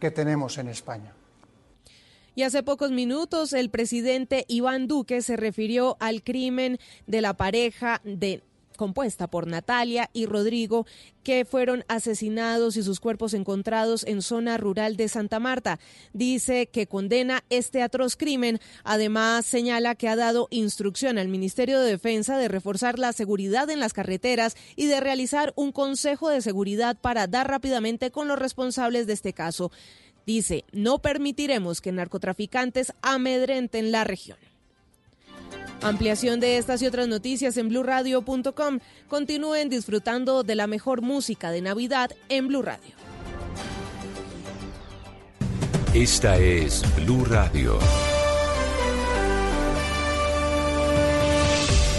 que tenemos en España. Y hace pocos minutos el presidente Iván Duque se refirió al crimen de la pareja de compuesta por Natalia y Rodrigo, que fueron asesinados y sus cuerpos encontrados en zona rural de Santa Marta. Dice que condena este atroz crimen. Además, señala que ha dado instrucción al Ministerio de Defensa de reforzar la seguridad en las carreteras y de realizar un consejo de seguridad para dar rápidamente con los responsables de este caso. Dice, no permitiremos que narcotraficantes amedrenten la región. Ampliación de estas y otras noticias en blurradio.com. Continúen disfrutando de la mejor música de Navidad en Blue Radio. Esta es Blue Radio.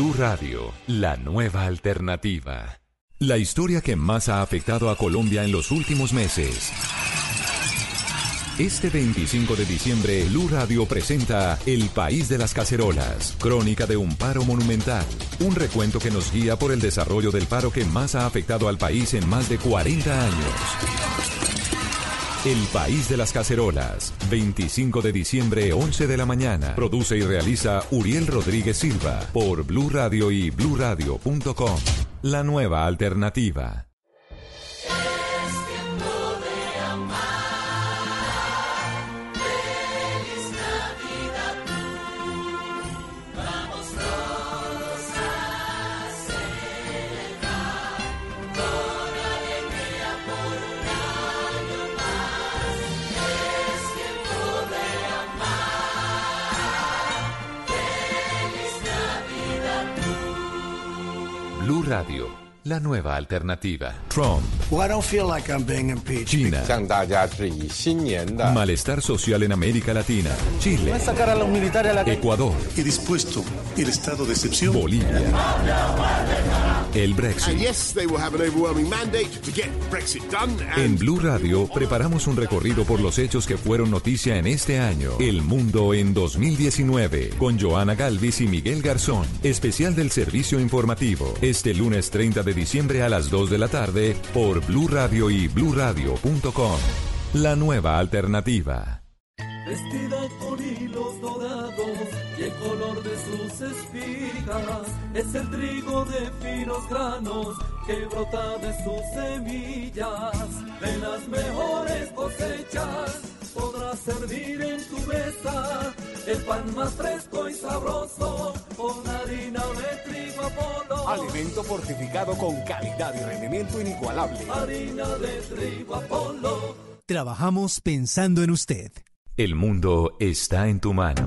Blue Radio, la nueva alternativa. La historia que más ha afectado a Colombia en los últimos meses. Este 25 de diciembre, Blue Radio presenta El País de las Cacerolas, crónica de un paro monumental. Un recuento que nos guía por el desarrollo del paro que más ha afectado al país en más de 40 años. El País de las Cacerolas, 25 de diciembre, 11 de la mañana. Produce y realiza Uriel Rodríguez Silva por Blue Radio y bluradio.com. La nueva alternativa. Radio, la nueva alternativa. Trump. China. Malestar social en América Latina. Chile. Ecuador. Y dispuesto el estado de excepción. Bolivia. El Brexit. En Blue Radio preparamos un recorrido por los hechos que fueron noticia en este año. El mundo en 2019 con Joana Galvis y Miguel Garzón, especial del servicio informativo. Este lunes 30 de diciembre a las 2 de la tarde por Blue Radio y bluradio.com. La nueva alternativa. Vestida con hilos dorados y el color de sus espigas es el trigo de finos granos que brota de sus semillas. De las mejores cosechas podrás servir en tu mesa el pan más fresco y sabroso con harina de trigo Apolo. Alimento fortificado con calidad y rendimiento inigualable. Harina de trigo Apolo. Trabajamos pensando en usted. El mundo está en tu mano.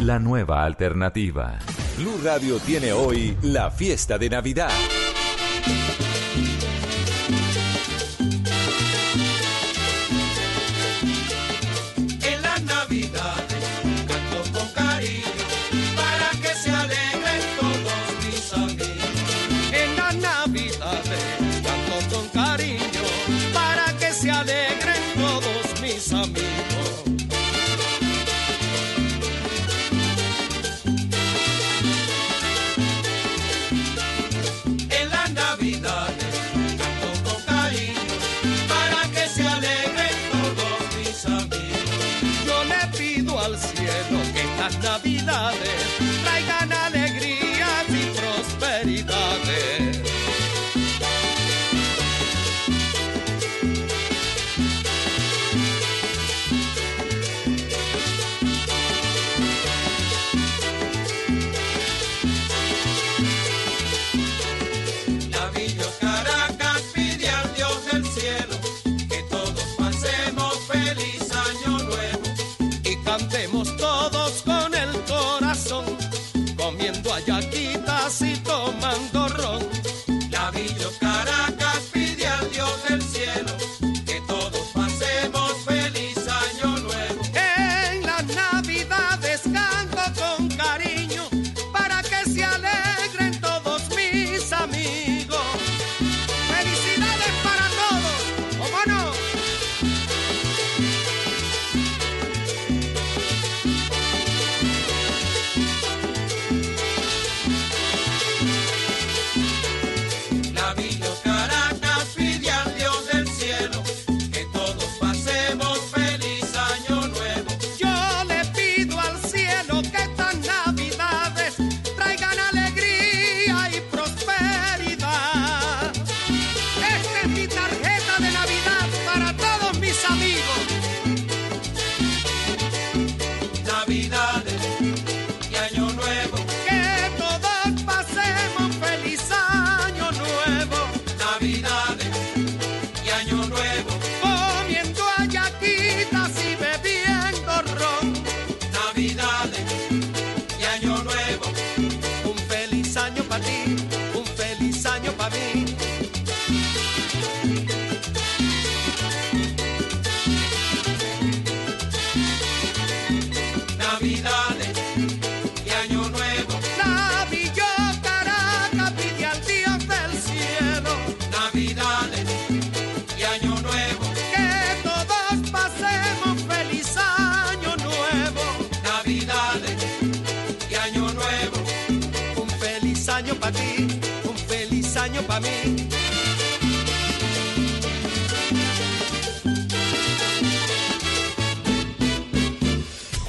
la nueva alternativa. Blue Radio tiene hoy la fiesta de Navidad.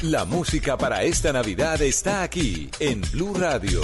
La música para esta Navidad está aquí en Blue Radio.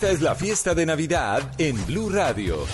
Esta es la fiesta de Navidad en Blue Radio.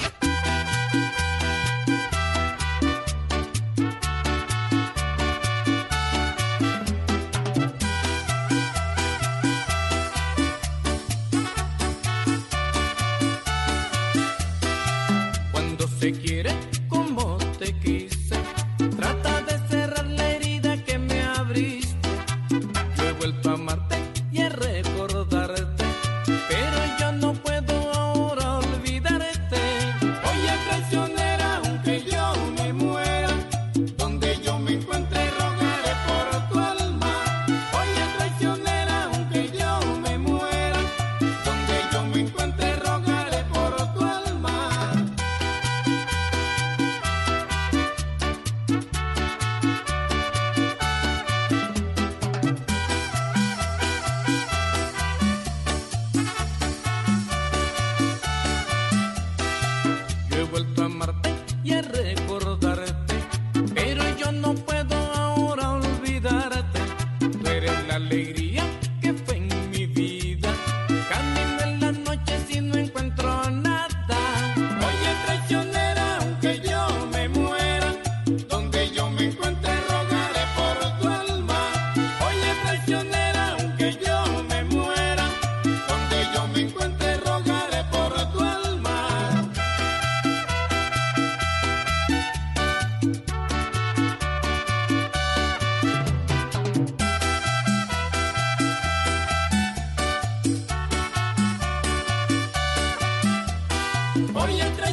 voy a traer.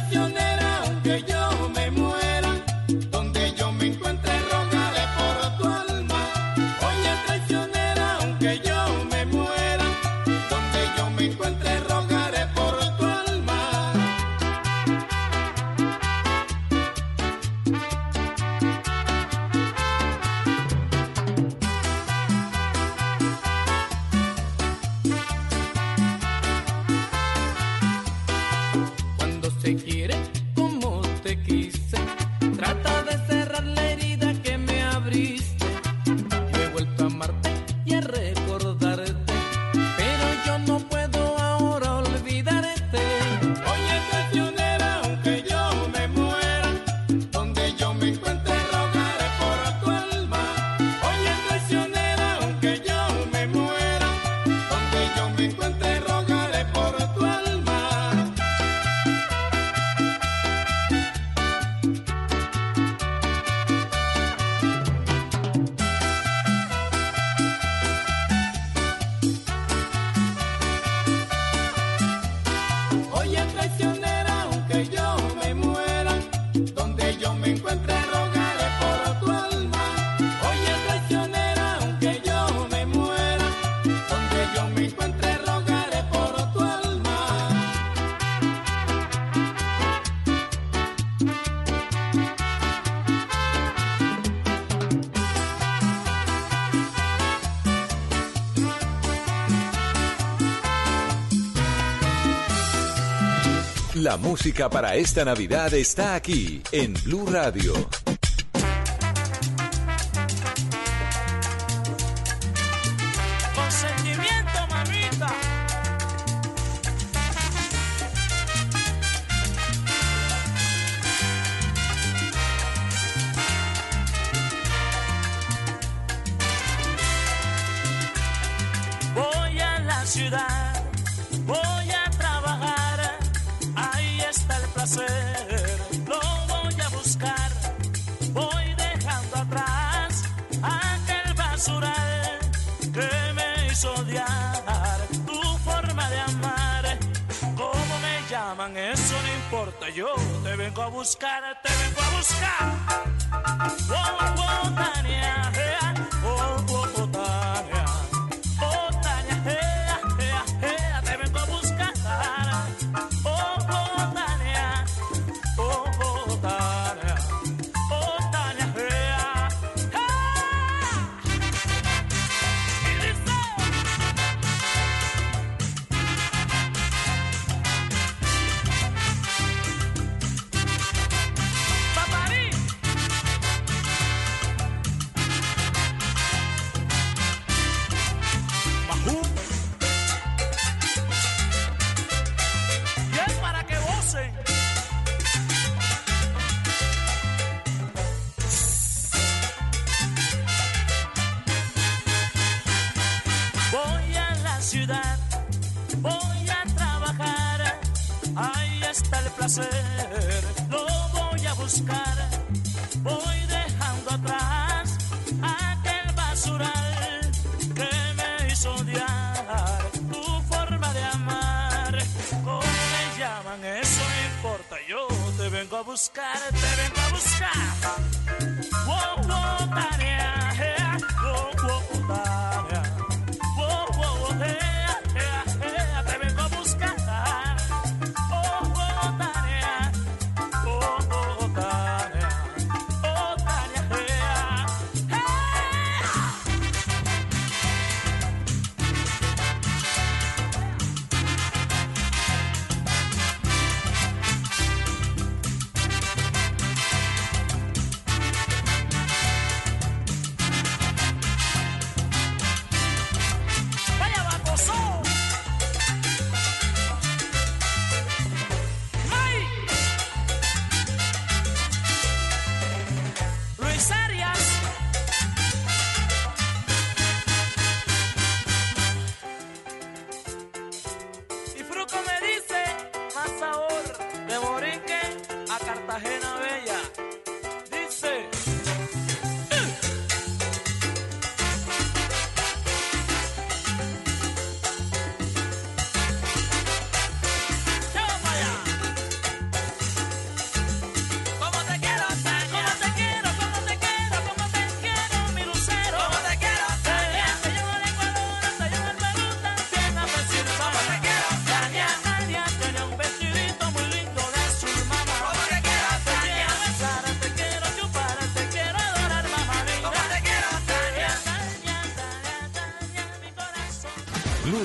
La música para esta Navidad está aquí en Blue Radio.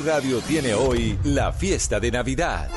Radio tiene hoy la fiesta de Navidad.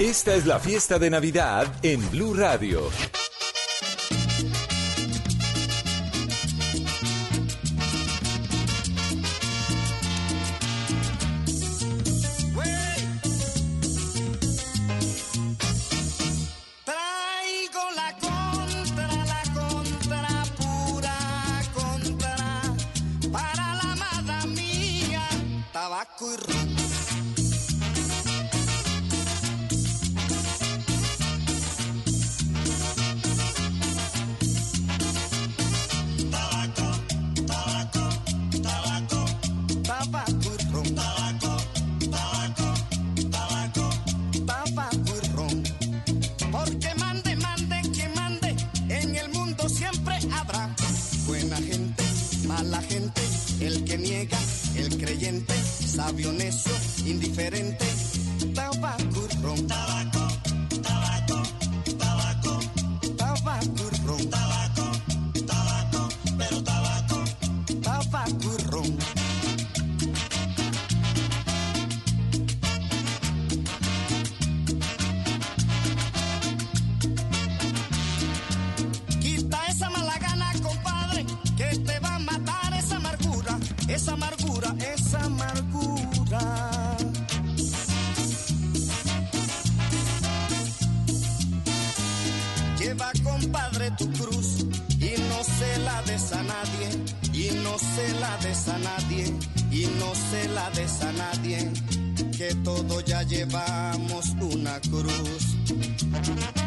Esta es la fiesta de Navidad en Blue Radio. y no se la des a nadie, y no se la des a nadie, y no se la des a nadie, que todos ya llevamos una cruz.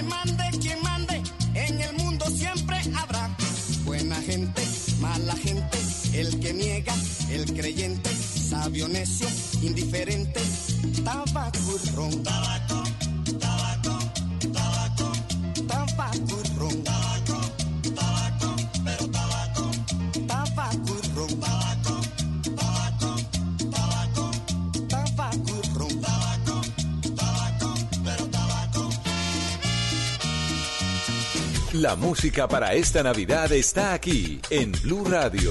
mande, mande quien mande, en el mundo siempre habrá buena gente, mala gente, el que niega, el creyente, sabio necio, indiferente, tabaco y ron. La música para esta Navidad está aquí en Blue Radio.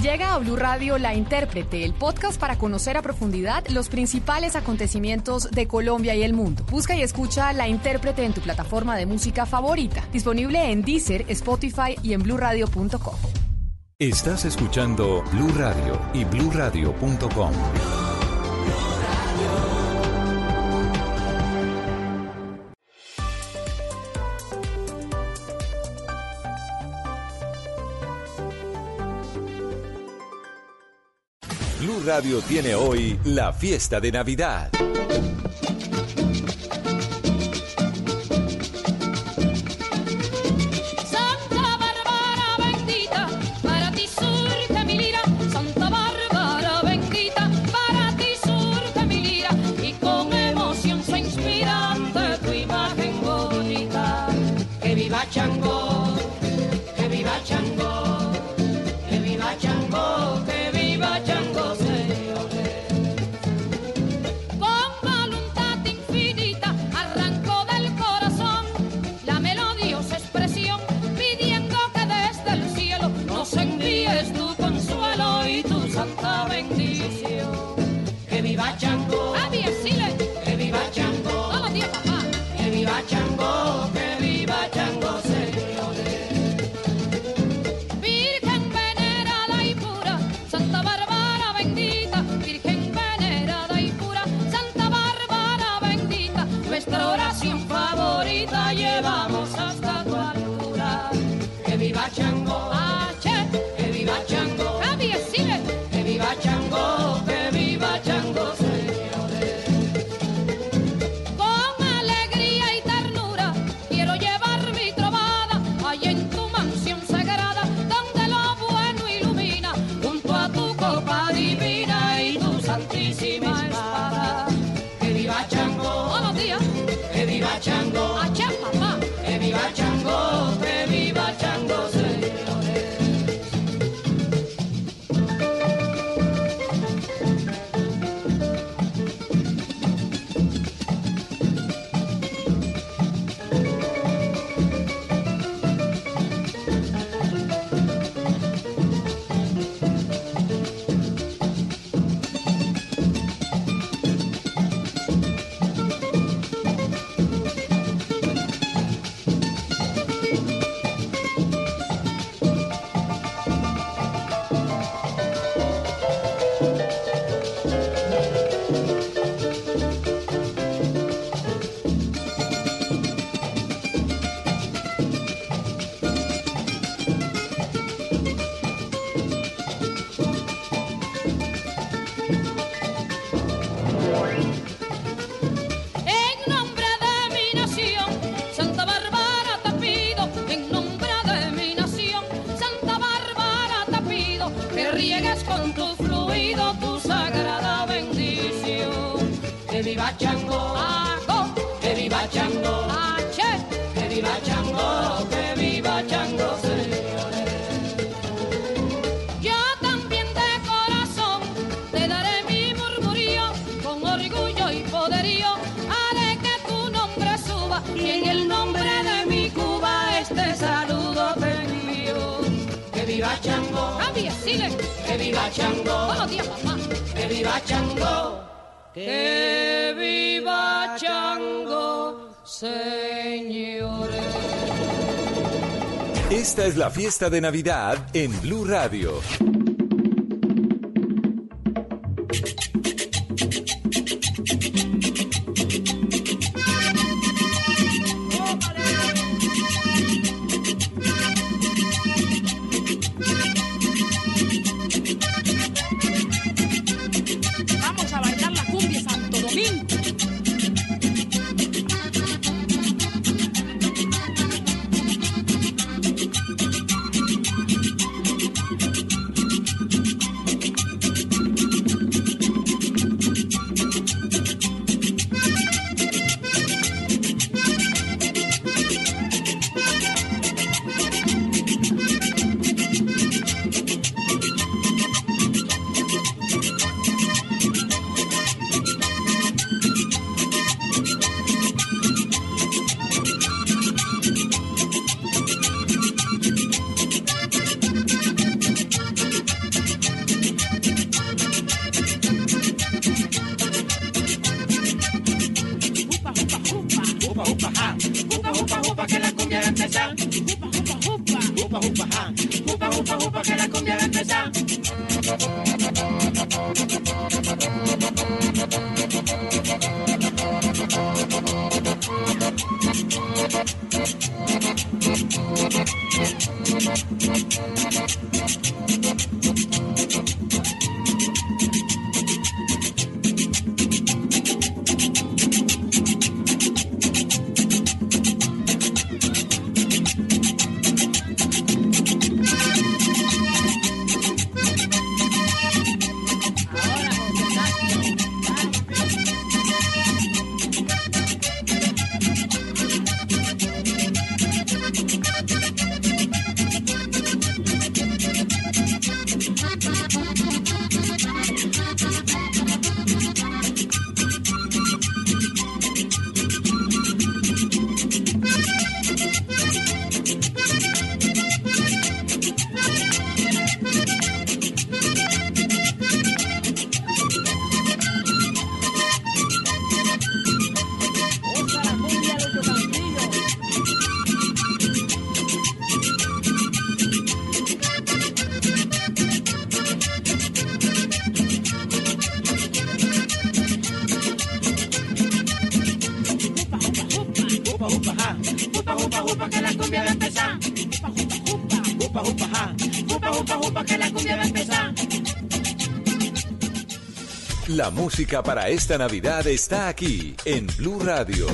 Llega a Blue Radio La Intérprete, el podcast para conocer a profundidad los principales acontecimientos de Colombia y el mundo. Busca y escucha La Intérprete en tu plataforma de música favorita, disponible en Deezer, Spotify y en bluradio.com. Estás escuchando Blue Radio y bluradio.com. Radio tiene hoy la fiesta de Navidad. viva Chango. Buenos días, papá. Que viva Chango. Que viva Chango, señores. Esta es la fiesta de Navidad en Blue Radio. Jupa, jupa, jupa, que la. La música para esta Navidad está aquí, en Blue Radio.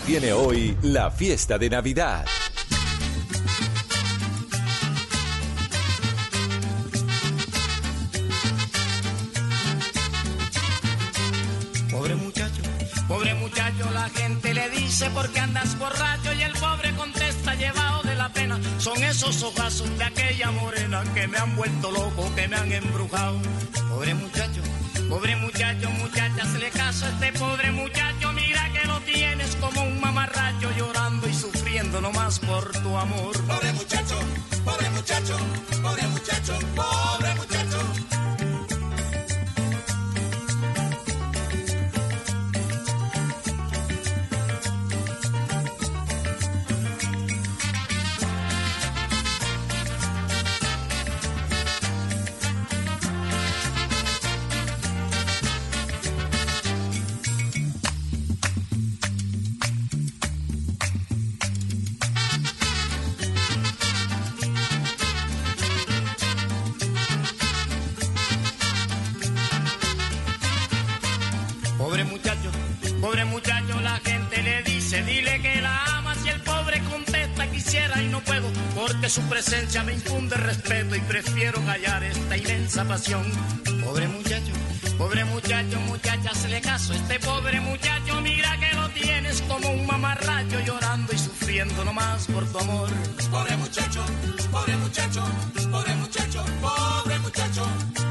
Tiene hoy la fiesta de Navidad. Pobre muchacho, pobre muchacho, la gente le dice porque andas borracho y el pobre contesta llevado de la pena. Son esos ojazos de aquella morena que me han vuelto loco, que me han embrujado. Pobre muchacho, pobre muchacho, muchacha, Pobre muchacho, pobre muchacho, la gente le dice, dile que la amas y el pobre contesta, quisiera y no puedo, porque su presencia me infunde respeto y prefiero callar esta inmensa pasión. Pobre muchacho, pobre muchacho, muchacha, se le caso, este pobre muchacho, mira que lo tienes como un mamarracho llorando y sufriendo nomás por tu amor. Pobre muchacho, pobre muchacho, pobre muchacho, pobre muchacho.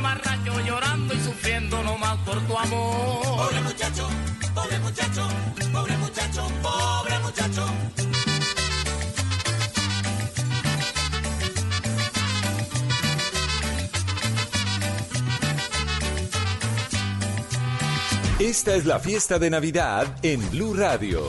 Mamarracho llorando y sufriendo nomás por tu amor. Pobre muchacho, pobre muchacho, pobre muchacho, pobre muchacho. Esta es la fiesta de Navidad en Blue Radio.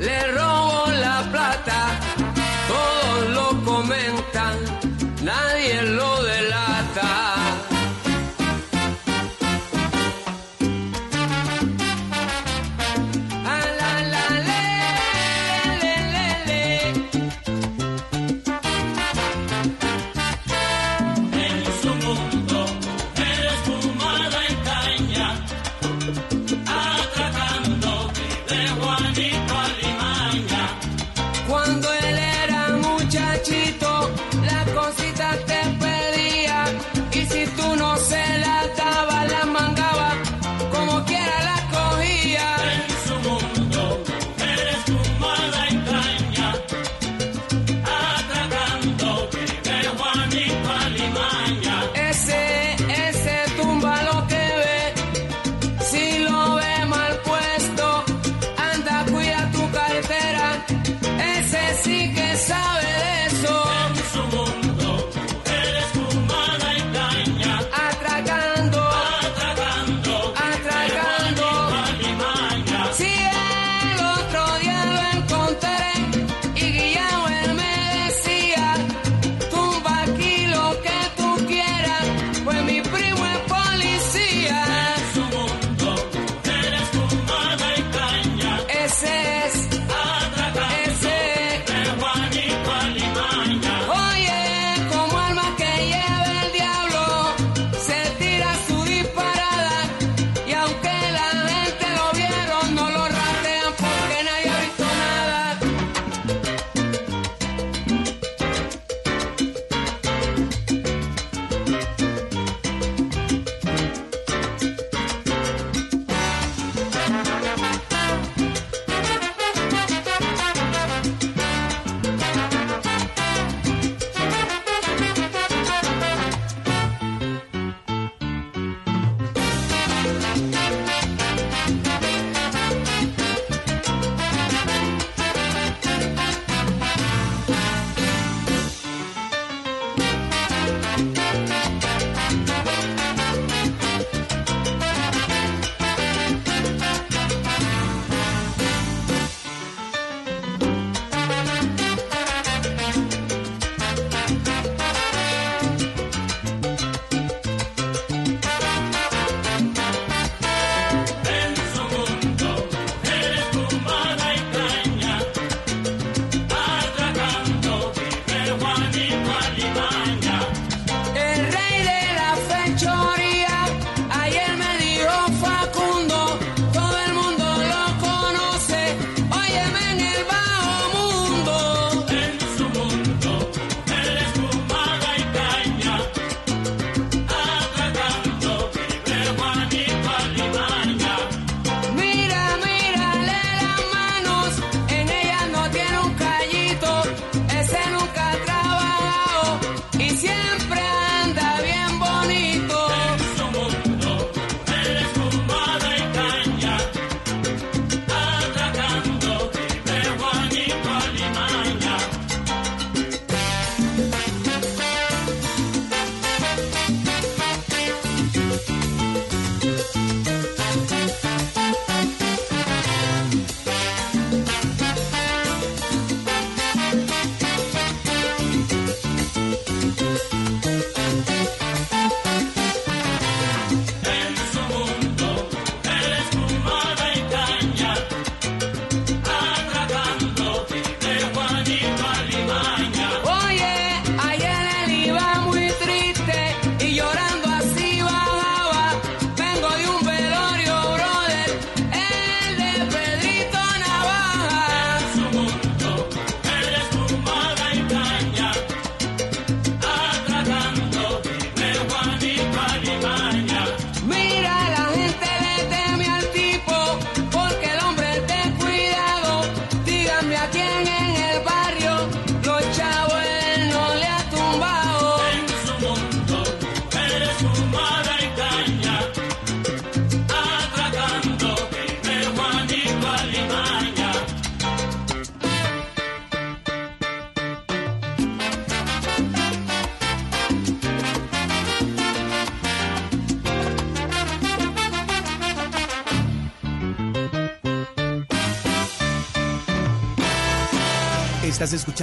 le robó la plata, todos lo comentan,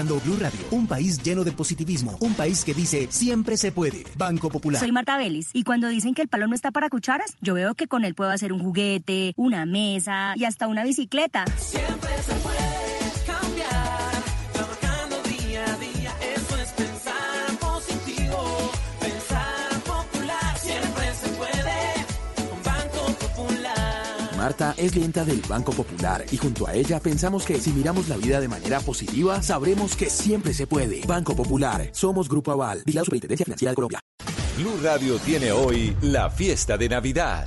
Blue Radio, un país lleno de positivismo, un país que dice siempre se puede. Banco Popular. Soy Marta Vélez y cuando dicen que el palo no está para cucharas, yo veo que con él puedo hacer un juguete, una mesa y hasta una bicicleta. Es clienta del Banco Popular y junto a ella pensamos que si miramos la vida de manera positiva, sabremos que siempre se puede. Banco Popular, somos Grupo Aval, y la Superintendencia Financiera de Colombia. Blue Radio tiene hoy la fiesta de Navidad.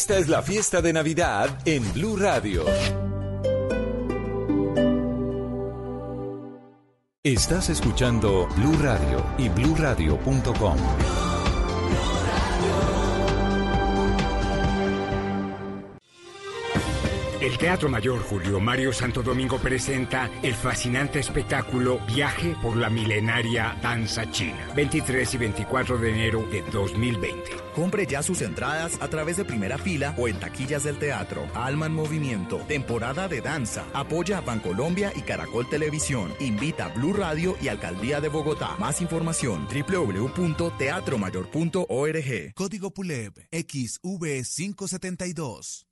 Esta es la fiesta de Navidad en Blue Radio. Estás escuchando Blue Radio y bluradio.com. El Teatro Mayor Julio Mario Santo Domingo presenta el fascinante espectáculo Viaje por la milenaria danza china, 23 y 24 de enero de 2020. Compre ya sus entradas a través de primera fila o en taquillas del teatro. Alma en Movimiento, temporada de danza. Apoya a Bancolombia y Caracol Televisión. Invita a Blue Radio y Alcaldía de Bogotá. Más información www.teatromayor.org. Código PULEB XV572.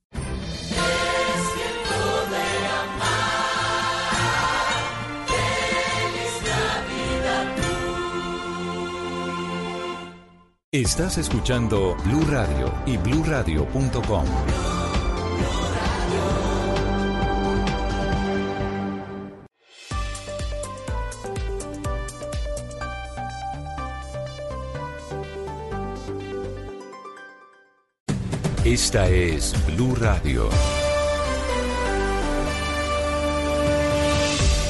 Estás escuchando Blue Radio y bluradio.com. Esta es Blue Radio.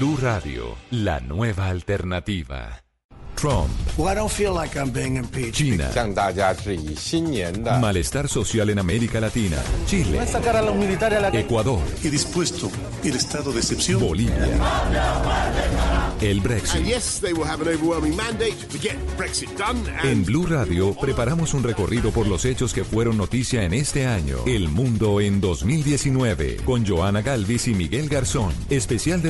Blue Radio, la nueva alternativa. Trump. Well, I don't feel like I'm being impeached. China. Malestar social en América Latina. Chile. No es sacar a los militares a la Ecuador. Y dispuesto el estado de excepción. Bolivia. El Brexit. And yes, they will have an overwhelming mandate to get Brexit done. En Blue Radio preparamos un recorrido por los hechos que fueron noticia en este año. El mundo en 2019 con Joana Galvis y Miguel Garzón. Especial del